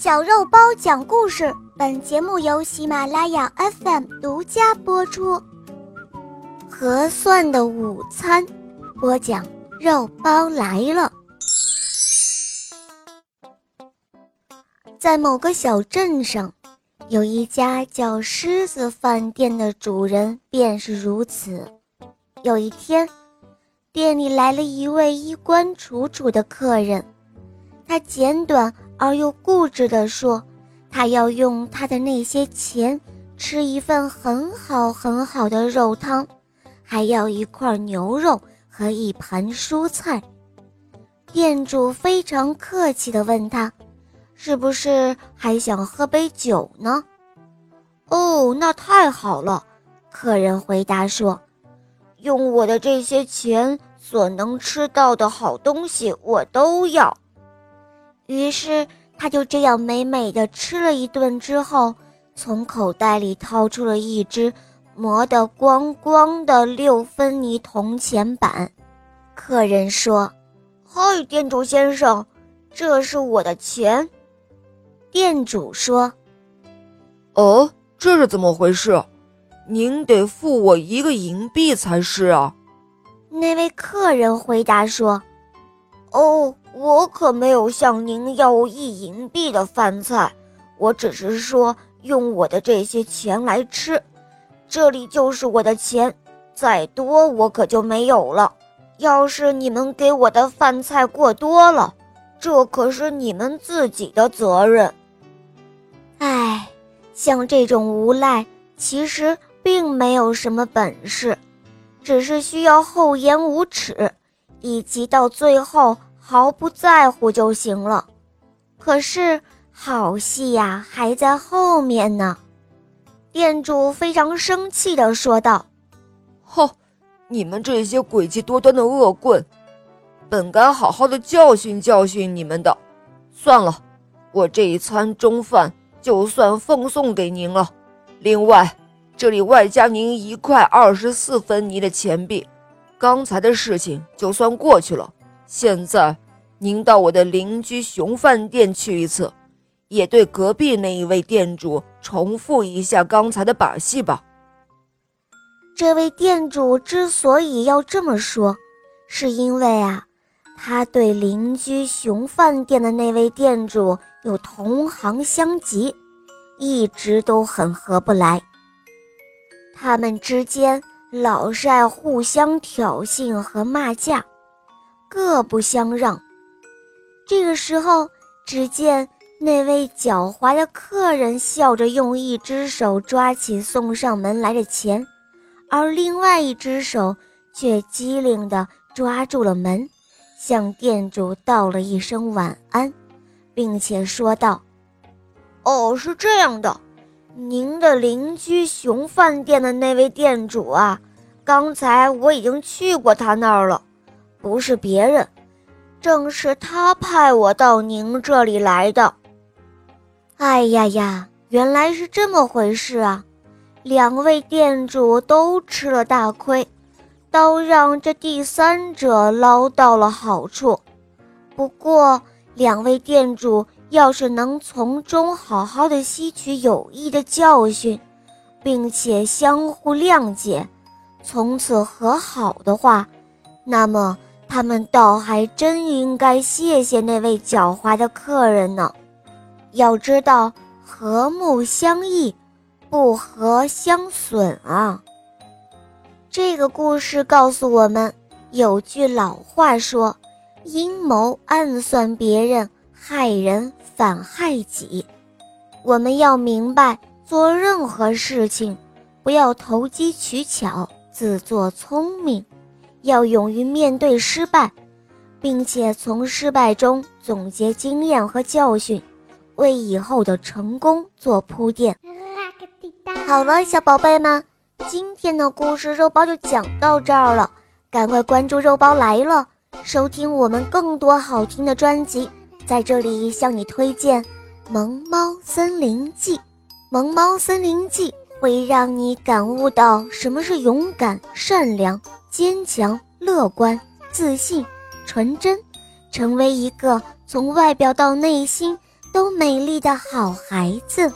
小肉包讲故事，本节目由喜马拉雅 FM 独家播出。合算的午餐，播讲肉包来了。在某个小镇上，有一家叫狮子饭店的主人便是如此。有一天，店里来了一位衣冠楚楚的客人，他简短。而又固执地说：“他要用他的那些钱吃一份很好很好的肉汤，还要一块牛肉和一盘蔬菜。”店主非常客气地问他：“是不是还想喝杯酒呢？”“哦，那太好了。”客人回答说：“用我的这些钱所能吃到的好东西，我都要。”于是他就这样美美的吃了一顿之后，从口袋里掏出了一只磨得光光的六分泥铜钱板。客人说：“嗨，店主先生，这是我的钱。”店主说：“哦，这是怎么回事？您得付我一个银币才是啊。”那位客人回答说：“哦。”我可没有向您要一银币的饭菜，我只是说用我的这些钱来吃，这里就是我的钱，再多我可就没有了。要是你们给我的饭菜过多了，这可是你们自己的责任。唉，像这种无赖，其实并没有什么本事，只是需要厚颜无耻，以及到最后。毫不在乎就行了，可是好戏呀还在后面呢。店主非常生气地说道：“哼，你们这些诡计多端的恶棍，本该好好的教训教训你们的。算了，我这一餐中饭就算奉送给您了。另外，这里外加您一块二十四分泥的钱币。刚才的事情就算过去了。”现在，您到我的邻居熊饭店去一次，也对隔壁那一位店主重复一下刚才的把戏吧。这位店主之所以要这么说，是因为啊，他对邻居熊饭店的那位店主有同行相急，一直都很合不来。他们之间老是爱互相挑衅和骂架。各不相让。这个时候，只见那位狡猾的客人笑着用一只手抓起送上门来的钱，而另外一只手却机灵地抓住了门，向店主道了一声晚安，并且说道：“哦，是这样的，您的邻居熊饭店的那位店主啊，刚才我已经去过他那儿了。”不是别人，正是他派我到您这里来的。哎呀呀，原来是这么回事啊！两位店主都吃了大亏，都让这第三者捞到了好处。不过，两位店主要是能从中好好的吸取有益的教训，并且相互谅解，从此和好的话，那么。他们倒还真应该谢谢那位狡猾的客人呢。要知道，和睦相益，不和相损啊。这个故事告诉我们，有句老话说：“阴谋暗算别人，害人反害己。”我们要明白，做任何事情，不要投机取巧，自作聪明。要勇于面对失败，并且从失败中总结经验和教训，为以后的成功做铺垫。好了，小宝贝们，今天的故事肉包就讲到这儿了，赶快关注肉包来了，收听我们更多好听的专辑。在这里向你推荐《萌猫森林记》，《萌猫森林记》会让你感悟到什么是勇敢、善良。坚强、乐观、自信、纯真，成为一个从外表到内心都美丽的好孩子。